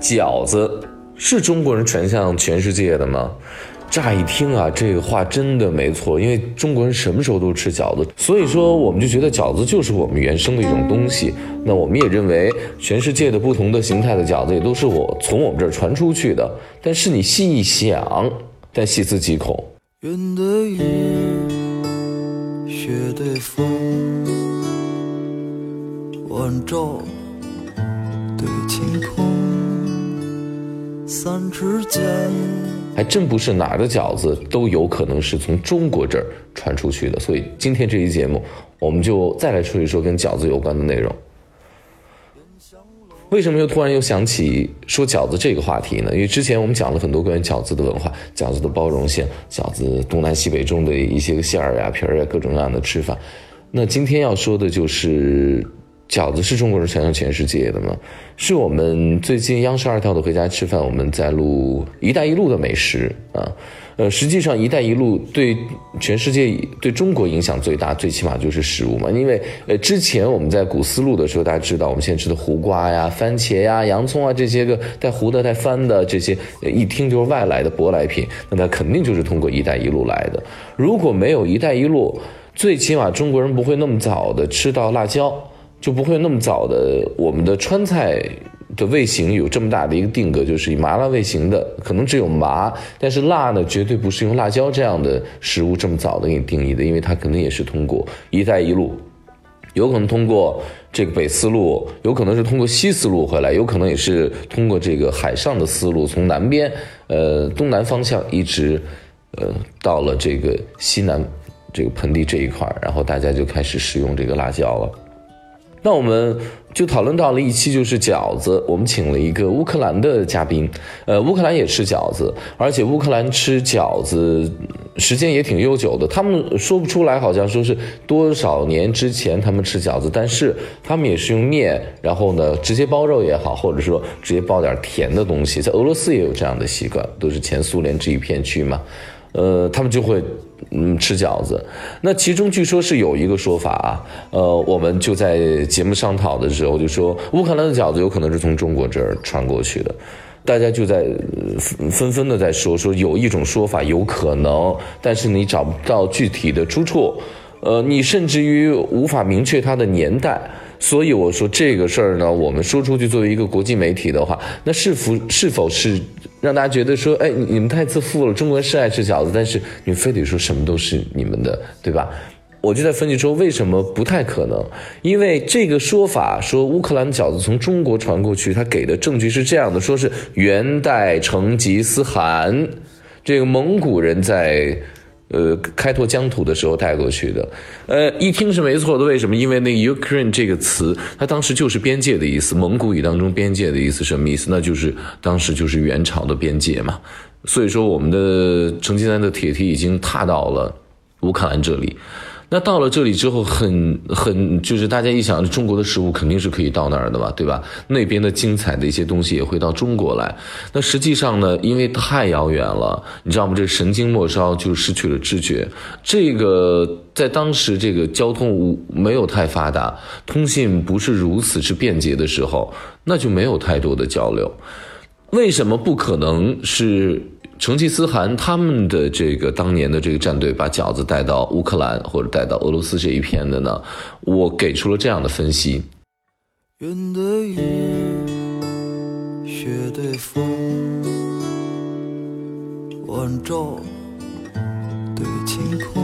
饺子是中国人传向全世界的吗？乍一听啊，这个话真的没错，因为中国人什么时候都吃饺子，所以说我们就觉得饺子就是我们原生的一种东西。那我们也认为全世界的不同的形态的饺子也都是我从我们这儿传出去的。但是你细一想，但细思极恐。云的雨，雪的风，晚照对晴空，三尺剑。还真不是哪儿的饺子都有可能是从中国这儿传出去的，所以今天这期节目，我们就再来说一说跟饺子有关的内容。为什么又突然又想起说饺子这个话题呢？因为之前我们讲了很多关于饺子的文化，饺子的包容性，饺子东南西北中的一些个馅儿呀、皮儿呀，各种各样的吃法。那今天要说的就是。饺子是中国人传向全世界的吗？是我们最近央视二套的《回家吃饭》，我们在录“一带一路”的美食啊。呃，实际上“一带一路”对全世界、对中国影响最大，最起码就是食物嘛。因为呃，之前我们在古丝路的时候，大家知道我们现在吃的胡瓜呀、番茄呀、洋葱啊这些个带糊的、带翻的这些，一听就是外来的舶来品，那它肯定就是通过“一带一路”来的。如果没有“一带一路”，最起码中国人不会那么早的吃到辣椒。就不会那么早的，我们的川菜的味型有这么大的一个定格，就是以麻辣味型的，可能只有麻，但是辣呢，绝对不是用辣椒这样的食物这么早的给你定义的，因为它肯定也是通过“一带一路”，有可能通过这个北丝路，有可能是通过西丝路回来，有可能也是通过这个海上的丝路，从南边，呃，东南方向一直，呃，到了这个西南这个盆地这一块然后大家就开始使用这个辣椒了。那我们就讨论到了一期，就是饺子。我们请了一个乌克兰的嘉宾，呃，乌克兰也吃饺子，而且乌克兰吃饺子时间也挺悠久的。他们说不出来，好像说是多少年之前他们吃饺子，但是他们也是用面，然后呢直接包肉也好，或者说直接包点甜的东西。在俄罗斯也有这样的习惯，都是前苏联这一片区嘛。呃，他们就会嗯吃饺子，那其中据说是有一个说法啊，呃，我们就在节目商讨的时候就说，乌克兰的饺子有可能是从中国这儿传过去的，大家就在纷纷的在说说有一种说法有可能，但是你找不到具体的出处，呃，你甚至于无法明确它的年代。所以我说这个事儿呢，我们说出去作为一个国际媒体的话，那是否是否是让大家觉得说，哎，你们太自负了？中国人是爱吃饺子，但是你非得说什么都是你们的，对吧？我就在分析说，为什么不太可能？因为这个说法说乌克兰饺子从中国传过去，他给的证据是这样的，说是元代成吉思汗，这个蒙古人在。呃，开拓疆土的时候带过去的，呃，一听是没错的。为什么？因为那 Ukraine 这个词，它当时就是边界的意思。蒙古语当中边界的意思什么意思？那就是当时就是元朝的边界嘛。所以说，我们的成吉思汗的铁蹄已经踏到了乌克兰这里。那到了这里之后，很很就是大家一想，中国的食物肯定是可以到那儿的吧，对吧？那边的精彩的一些东西也会到中国来。那实际上呢，因为太遥远了，你知道吗？这神经末梢就失去了知觉。这个在当时这个交通没有太发达，通信不是如此之便捷的时候，那就没有太多的交流。为什么不可能是？成吉思汗他们的这个当年的这个战队把饺子带到乌克兰或者带到俄罗斯这一片的呢？我给出了这样的分析。云的雨，雪的风，晚照对晴空。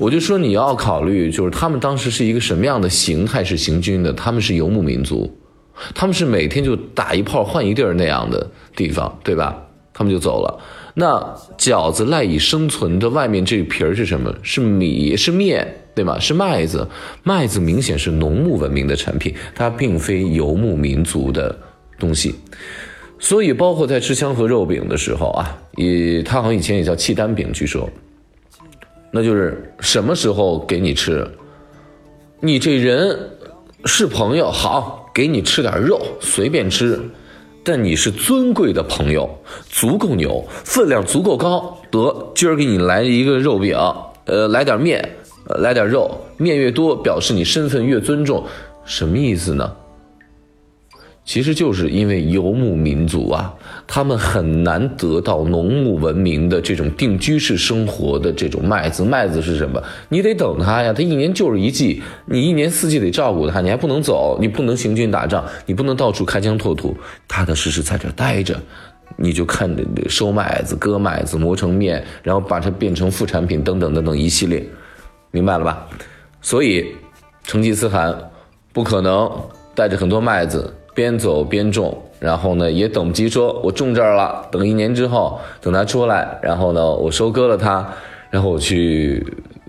我就说你要考虑，就是他们当时是一个什么样的形态是行军的？他们是游牧民族。他们是每天就打一炮换一地儿那样的地方，对吧？他们就走了。那饺子赖以生存的外面这皮儿是什么？是米，是面，对吗？是麦子。麦子明显是农牧文明的产品，它并非游牧民族的东西。所以，包括在吃香河肉饼的时候啊，也他好像以前也叫契丹饼，据说，那就是什么时候给你吃？你这人是朋友好。给你吃点肉，随便吃，但你是尊贵的朋友，足够牛，分量足够高，得今儿给你来一个肉饼，呃，来点面，来点肉，面越多，表示你身份越尊重，什么意思呢？其实就是因为游牧民族啊，他们很难得到农牧文明的这种定居式生活的这种麦子。麦子是什么？你得等它呀，它一年就是一季，你一年四季得照顾它，你还不能走，你不能行军打仗，你不能到处开疆拓土，踏踏实实在这待着，你就看着收麦子、割麦子、磨成面，然后把它变成副产品等等等等一系列，明白了吧？所以，成吉思汗不可能带着很多麦子。边走边种，然后呢，也等不及说，我种这儿了，等一年之后，等它出来，然后呢，我收割了它，然后我去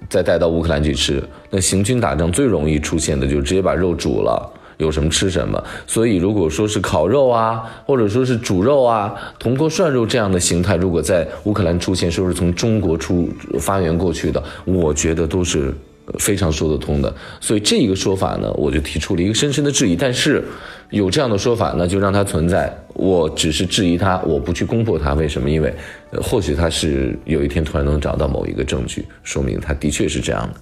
再带到乌克兰去吃。那行军打仗最容易出现的就是直接把肉煮了，有什么吃什么。所以如果说是烤肉啊，或者说是煮肉啊，铜锅涮肉这样的形态，如果在乌克兰出现，说是从中国出发源过去的，我觉得都是。非常说得通的，所以这一个说法呢，我就提出了一个深深的质疑。但是，有这样的说法，那就让它存在。我只是质疑它，我不去攻破它。为什么？因为，或许它是有一天突然能找到某一个证据，说明它的确是这样的。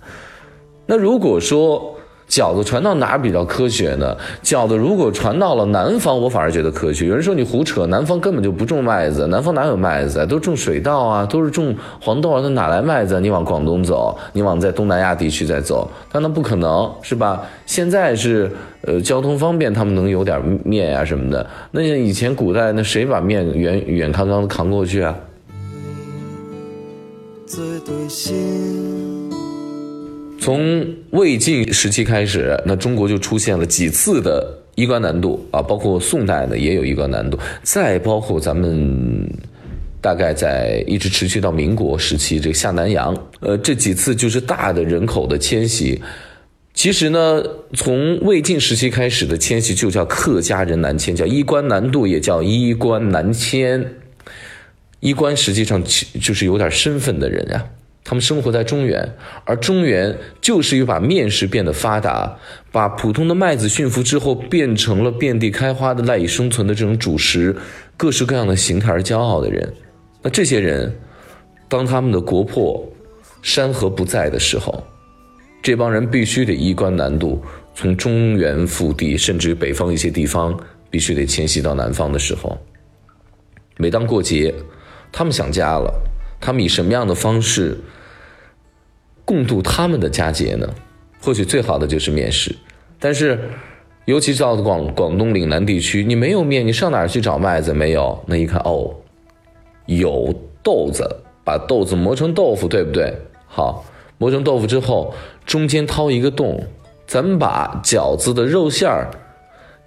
那如果说，饺子传到哪儿比较科学呢？饺子如果传到了南方，我反而觉得科学。有人说你胡扯，南方根本就不种麦子，南方哪有麦子啊？都种水稻啊，都是种黄豆啊，那哪来麦子？你往广东走，你往在东南亚地区再走，但那不可能是吧？现在是呃交通方便，他们能有点面呀什么的。那像以前古代，那谁把面远远康康的扛过去啊？从魏晋时期开始，那中国就出现了几次的衣冠南渡啊，包括宋代呢也有衣冠南渡，再包括咱们大概在一直持续到民国时期这个下南洋，呃，这几次就是大的人口的迁徙。其实呢，从魏晋时期开始的迁徙就叫客家人南迁，叫衣冠南渡，也叫衣冠南迁。衣冠实际上就是有点身份的人呀。他们生活在中原，而中原就是又把面食变得发达，把普通的麦子驯服之后，变成了遍地开花的赖以生存的这种主食，各式各样的形态而骄傲的人。那这些人，当他们的国破山河不在的时候，这帮人必须得衣冠南渡，从中原腹地，甚至于北方一些地方，必须得迁徙到南方的时候，每当过节，他们想家了。他们以什么样的方式共度他们的佳节呢？或许最好的就是面食，但是，尤其到广广东岭南地区，你没有面，你上哪儿去找麦子？没有，那一看哦，有豆子，把豆子磨成豆腐，对不对？好，磨成豆腐之后，中间掏一个洞，咱们把饺子的肉馅儿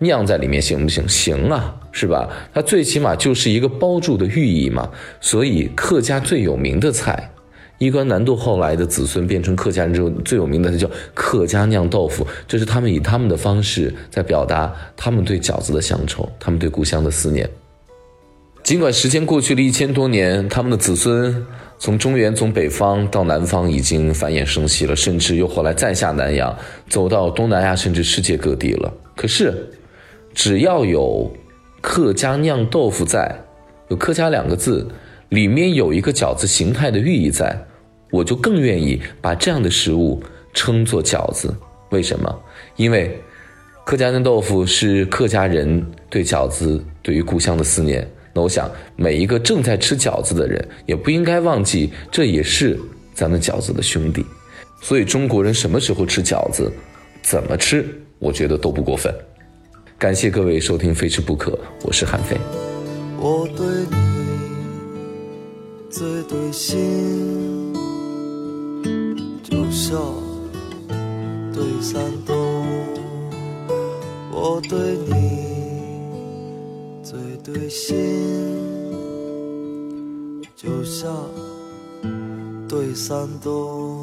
酿在里面，行不行？行啊。是吧？它最起码就是一个包住的寓意嘛。所以客家最有名的菜，衣冠南渡后来的子孙变成客家人之后最有名的叫客家酿豆腐，这是他们以他们的方式在表达他们对饺子的乡愁，他们对故乡的思念。尽管时间过去了一千多年，他们的子孙从中原从北方到南方已经繁衍生息了，甚至又后来再下南洋，走到东南亚甚至世界各地了。可是，只要有客家酿豆腐在，有“客家”两个字，里面有一个饺子形态的寓意在，我就更愿意把这样的食物称作饺子。为什么？因为客家酿豆腐是客家人对饺子、对于故乡的思念。那我想，每一个正在吃饺子的人，也不应该忘记，这也是咱们饺子的兄弟。所以，中国人什么时候吃饺子，怎么吃，我觉得都不过分。感谢各位收听《非吃不可》，我是韩飞。我对你最对心，就像对山东。我对你最对心，就像对山东。